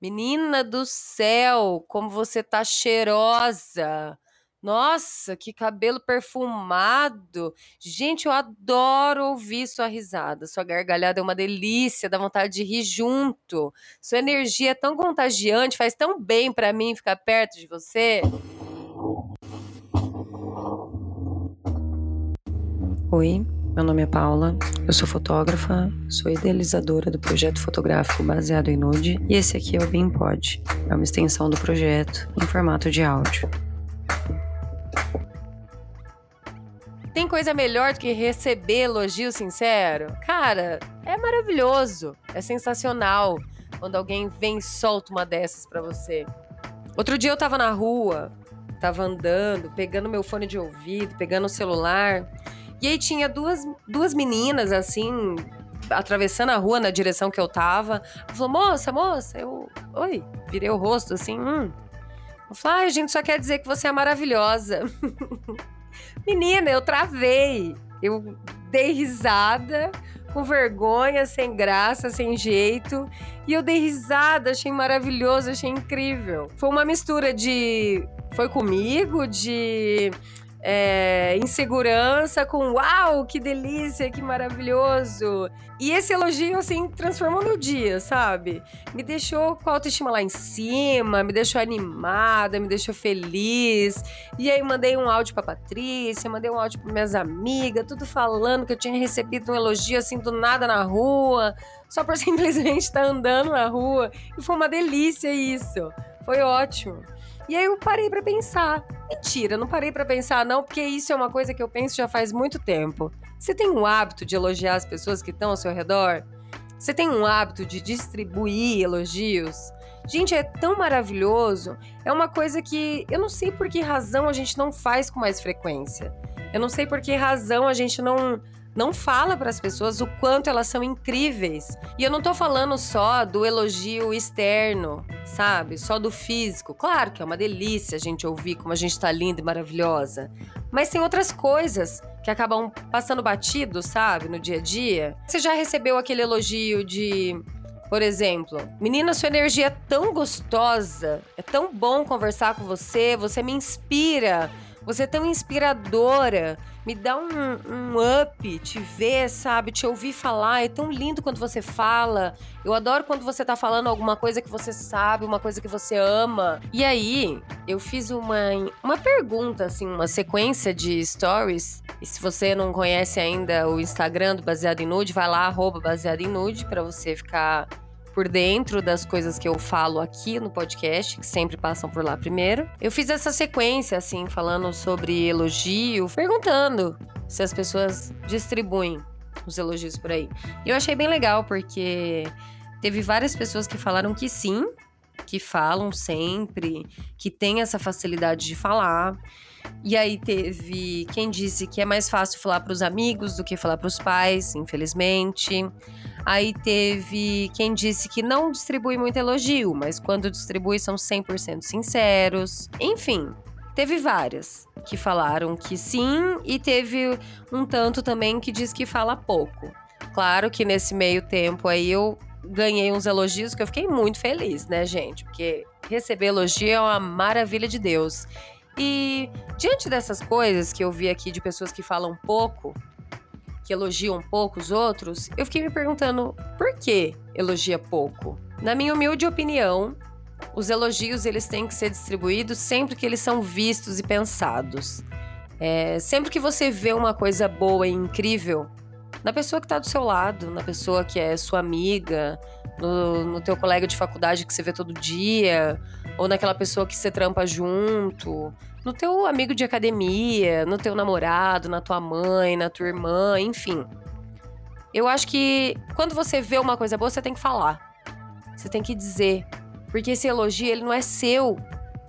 Menina do céu, como você tá cheirosa! Nossa, que cabelo perfumado! Gente, eu adoro ouvir sua risada. Sua gargalhada é uma delícia, dá vontade de rir junto. Sua energia é tão contagiante, faz tão bem pra mim ficar perto de você. Oi, meu nome é Paula, eu sou fotógrafa, sou idealizadora do projeto fotográfico baseado em nude e esse aqui é o BeamPod, é uma extensão do projeto em formato de áudio. Tem coisa melhor do que receber elogio sincero? Cara, é maravilhoso, é sensacional quando alguém vem e solta uma dessas pra você. Outro dia eu tava na rua, tava andando, pegando meu fone de ouvido, pegando o celular e aí tinha duas, duas meninas, assim, atravessando a rua na direção que eu tava. Falou, moça, moça, eu. Oi, virei o rosto assim, hum. Eu falei, a gente só quer dizer que você é maravilhosa. Menina, eu travei. Eu dei risada, com vergonha, sem graça, sem jeito. E eu dei risada, achei maravilhoso, achei incrível. Foi uma mistura de. Foi comigo, de é, insegurança com uau, que delícia, que maravilhoso. E esse elogio, assim, transformou meu dia, sabe? Me deixou com a autoestima lá em cima, me deixou animada, me deixou feliz. E aí mandei um áudio pra Patrícia, mandei um áudio para minhas amigas, tudo falando que eu tinha recebido um elogio assim do nada na rua, só por simplesmente estar andando na rua. E foi uma delícia isso. Foi ótimo. E aí eu parei para pensar. Mentira, não parei para pensar não, porque isso é uma coisa que eu penso já faz muito tempo. Você tem um hábito de elogiar as pessoas que estão ao seu redor? Você tem um hábito de distribuir elogios? Gente, é tão maravilhoso. É uma coisa que eu não sei por que razão a gente não faz com mais frequência. Eu não sei por que razão a gente não não fala para as pessoas o quanto elas são incríveis. E eu não tô falando só do elogio externo, sabe? Só do físico. Claro que é uma delícia a gente ouvir como a gente tá linda e maravilhosa. Mas tem outras coisas que acabam passando batido, sabe? No dia a dia. Você já recebeu aquele elogio de por exemplo, menina, sua energia é tão gostosa, é tão bom conversar com você, você me inspira. Você é tão inspiradora. Me dá um, um up te ver, sabe? Te ouvir falar. É tão lindo quando você fala. Eu adoro quando você tá falando alguma coisa que você sabe, uma coisa que você ama. E aí, eu fiz uma, uma pergunta, assim, uma sequência de stories. E se você não conhece ainda o Instagram do Baseado em Nude, vai lá, arroba Baseado em Nude, pra você ficar por dentro das coisas que eu falo aqui no podcast, que sempre passam por lá primeiro. Eu fiz essa sequência, assim, falando sobre elogio, perguntando se as pessoas distribuem os elogios por aí. E eu achei bem legal, porque teve várias pessoas que falaram que sim, que falam sempre, que tem essa facilidade de falar. E aí teve quem disse que é mais fácil falar para os amigos do que falar para os pais, infelizmente. Aí teve quem disse que não distribui muito elogio, mas quando distribui são 100% sinceros. Enfim, teve várias que falaram que sim e teve um tanto também que diz que fala pouco. Claro que nesse meio tempo aí eu ganhei uns elogios que eu fiquei muito feliz, né, gente? Porque receber elogio é uma maravilha de Deus. E diante dessas coisas que eu vi aqui de pessoas que falam pouco, que elogiam pouco os outros, eu fiquei me perguntando por que elogia pouco. Na minha humilde opinião, os elogios eles têm que ser distribuídos sempre que eles são vistos e pensados. É, sempre que você vê uma coisa boa e incrível na pessoa que está do seu lado, na pessoa que é sua amiga, no, no teu colega de faculdade que você vê todo dia, ou naquela pessoa que você trampa junto, no teu amigo de academia, no teu namorado, na tua mãe, na tua irmã, enfim. Eu acho que quando você vê uma coisa boa, você tem que falar. Você tem que dizer. Porque esse elogio, ele não é seu.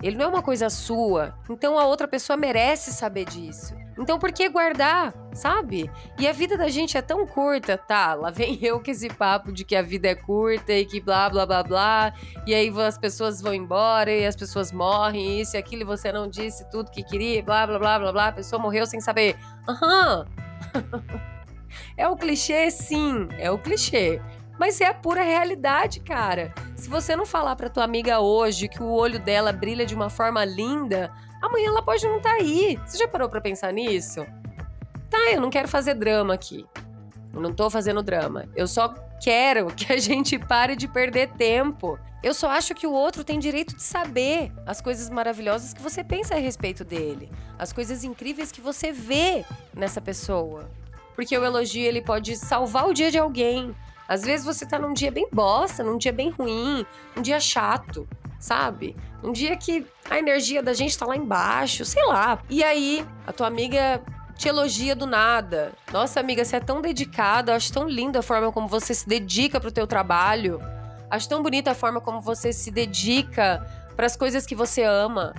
Ele não é uma coisa sua. Então a outra pessoa merece saber disso. Então por que guardar, sabe? E a vida da gente é tão curta, tá? Lá vem eu com esse papo de que a vida é curta e que blá blá blá blá. E aí as pessoas vão embora e as pessoas morrem, isso e aquilo, e você não disse tudo que queria, blá blá blá blá blá. A pessoa morreu sem saber. Aham. é o clichê, sim, é o clichê. Mas é a pura realidade, cara. Se você não falar pra tua amiga hoje que o olho dela brilha de uma forma linda, amanhã ela pode não estar tá aí. Você já parou pra pensar nisso? Tá, eu não quero fazer drama aqui. Eu não tô fazendo drama. Eu só quero que a gente pare de perder tempo. Eu só acho que o outro tem direito de saber as coisas maravilhosas que você pensa a respeito dele, as coisas incríveis que você vê nessa pessoa. Porque o elogio ele pode salvar o dia de alguém. Às vezes você tá num dia bem bosta, num dia bem ruim, um dia chato, sabe? Um dia que a energia da gente tá lá embaixo, sei lá. E aí, a tua amiga te elogia do nada. Nossa, amiga, você é tão dedicada, acho tão linda a forma como você se dedica pro teu trabalho. Acho tão bonita a forma como você se dedica para as coisas que você ama.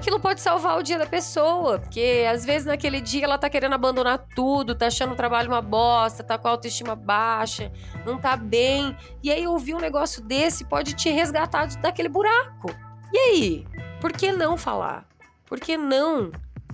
Aquilo pode salvar o dia da pessoa, porque às vezes naquele dia ela tá querendo abandonar tudo, tá achando o trabalho uma bosta, tá com a autoestima baixa, não tá bem. E aí ouvir um negócio desse pode te resgatar daquele buraco. E aí? Por que não falar? Por que não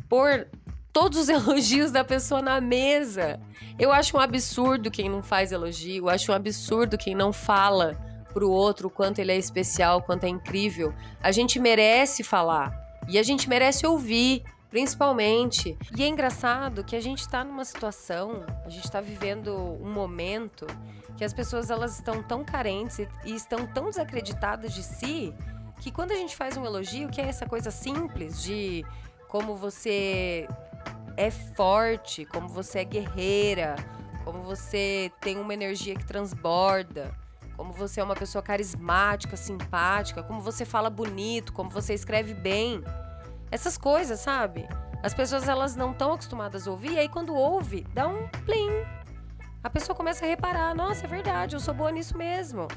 pôr todos os elogios da pessoa na mesa. Eu acho um absurdo quem não faz elogio, eu acho um absurdo quem não fala pro outro o quanto ele é especial, quanto é incrível. A gente merece falar e a gente merece ouvir, principalmente. E é engraçado que a gente está numa situação, a gente está vivendo um momento que as pessoas elas estão tão carentes e estão tão desacreditadas de si que quando a gente faz um elogio, que é essa coisa simples de como você é forte, como você é guerreira, como você tem uma energia que transborda, como você é uma pessoa carismática, simpática, como você fala bonito, como você escreve bem. Essas coisas, sabe? As pessoas elas não estão acostumadas a ouvir, e aí quando ouve, dá um plim. A pessoa começa a reparar, nossa, é verdade, eu sou boa nisso mesmo.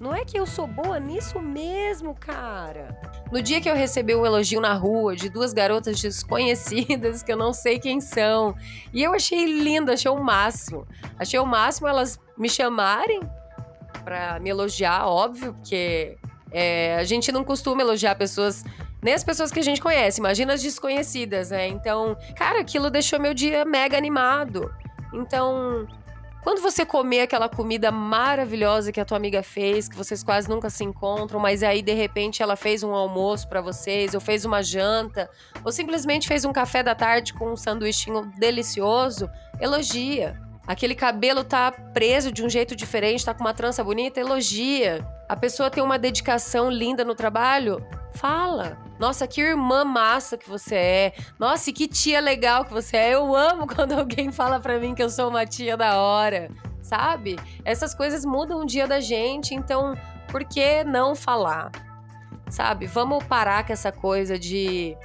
Não é que eu sou boa nisso mesmo, cara. No dia que eu recebi um elogio na rua de duas garotas desconhecidas que eu não sei quem são, e eu achei lindo, achei o máximo. Achei o máximo elas me chamarem para me elogiar, óbvio, porque é, a gente não costuma elogiar pessoas nem as pessoas que a gente conhece, imagina as desconhecidas, né? Então, cara, aquilo deixou meu dia mega animado. Então, quando você comer aquela comida maravilhosa que a tua amiga fez, que vocês quase nunca se encontram, mas aí de repente ela fez um almoço para vocês, ou fez uma janta, ou simplesmente fez um café da tarde com um sanduichinho delicioso, elogia. Aquele cabelo tá preso de um jeito diferente, tá com uma trança bonita, elogia. A pessoa tem uma dedicação linda no trabalho, fala. Nossa, que irmã massa que você é. Nossa, que tia legal que você é. Eu amo quando alguém fala para mim que eu sou uma tia da hora, sabe? Essas coisas mudam o dia da gente, então por que não falar? Sabe? Vamos parar com essa coisa de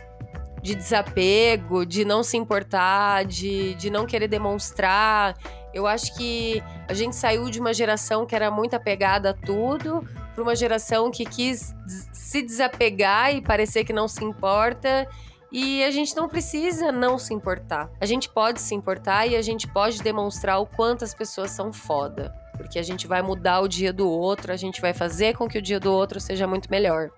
de desapego, de não se importar, de, de não querer demonstrar. Eu acho que a gente saiu de uma geração que era muito apegada a tudo para uma geração que quis se desapegar e parecer que não se importa. E a gente não precisa não se importar. A gente pode se importar e a gente pode demonstrar o quanto as pessoas são foda. Porque a gente vai mudar o dia do outro, a gente vai fazer com que o dia do outro seja muito melhor.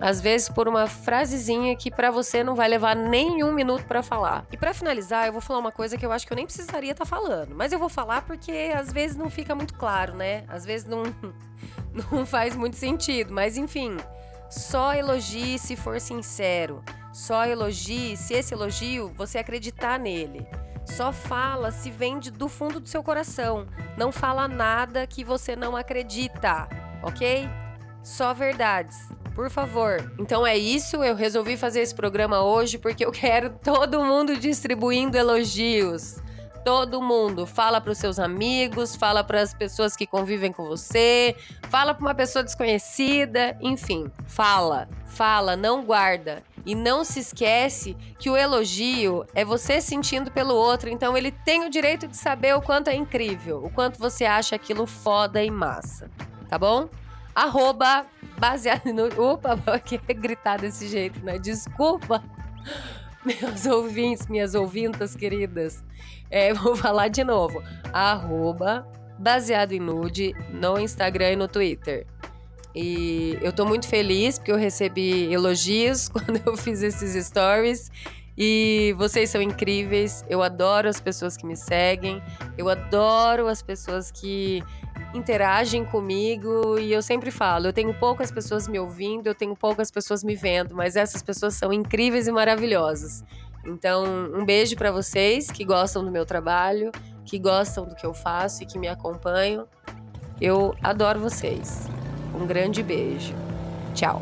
Às vezes por uma frasezinha que para você não vai levar nenhum minuto para falar. E para finalizar, eu vou falar uma coisa que eu acho que eu nem precisaria estar tá falando, mas eu vou falar porque às vezes não fica muito claro, né? Às vezes não não faz muito sentido, mas enfim, só elogie se for sincero. Só elogie se esse elogio você acreditar nele. Só fala se vem do fundo do seu coração. Não fala nada que você não acredita, ok? Só verdades. Por favor. Então é isso, eu resolvi fazer esse programa hoje porque eu quero todo mundo distribuindo elogios. Todo mundo. Fala para os seus amigos, fala para as pessoas que convivem com você, fala para uma pessoa desconhecida, enfim, fala, fala, não guarda. E não se esquece que o elogio é você sentindo pelo outro, então ele tem o direito de saber o quanto é incrível, o quanto você acha aquilo foda e massa. Tá bom? Arroba baseado no. Opa, que gritar desse jeito, né? Desculpa, meus ouvintes, minhas ouvintas queridas. É, vou falar de novo. Arroba baseado em nude no Instagram e no Twitter. E eu tô muito feliz porque eu recebi elogios quando eu fiz esses stories. E vocês são incríveis. Eu adoro as pessoas que me seguem. Eu adoro as pessoas que interagem comigo e eu sempre falo, eu tenho poucas pessoas me ouvindo, eu tenho poucas pessoas me vendo, mas essas pessoas são incríveis e maravilhosas. Então, um beijo para vocês que gostam do meu trabalho, que gostam do que eu faço e que me acompanham. Eu adoro vocês. Um grande beijo. Tchau.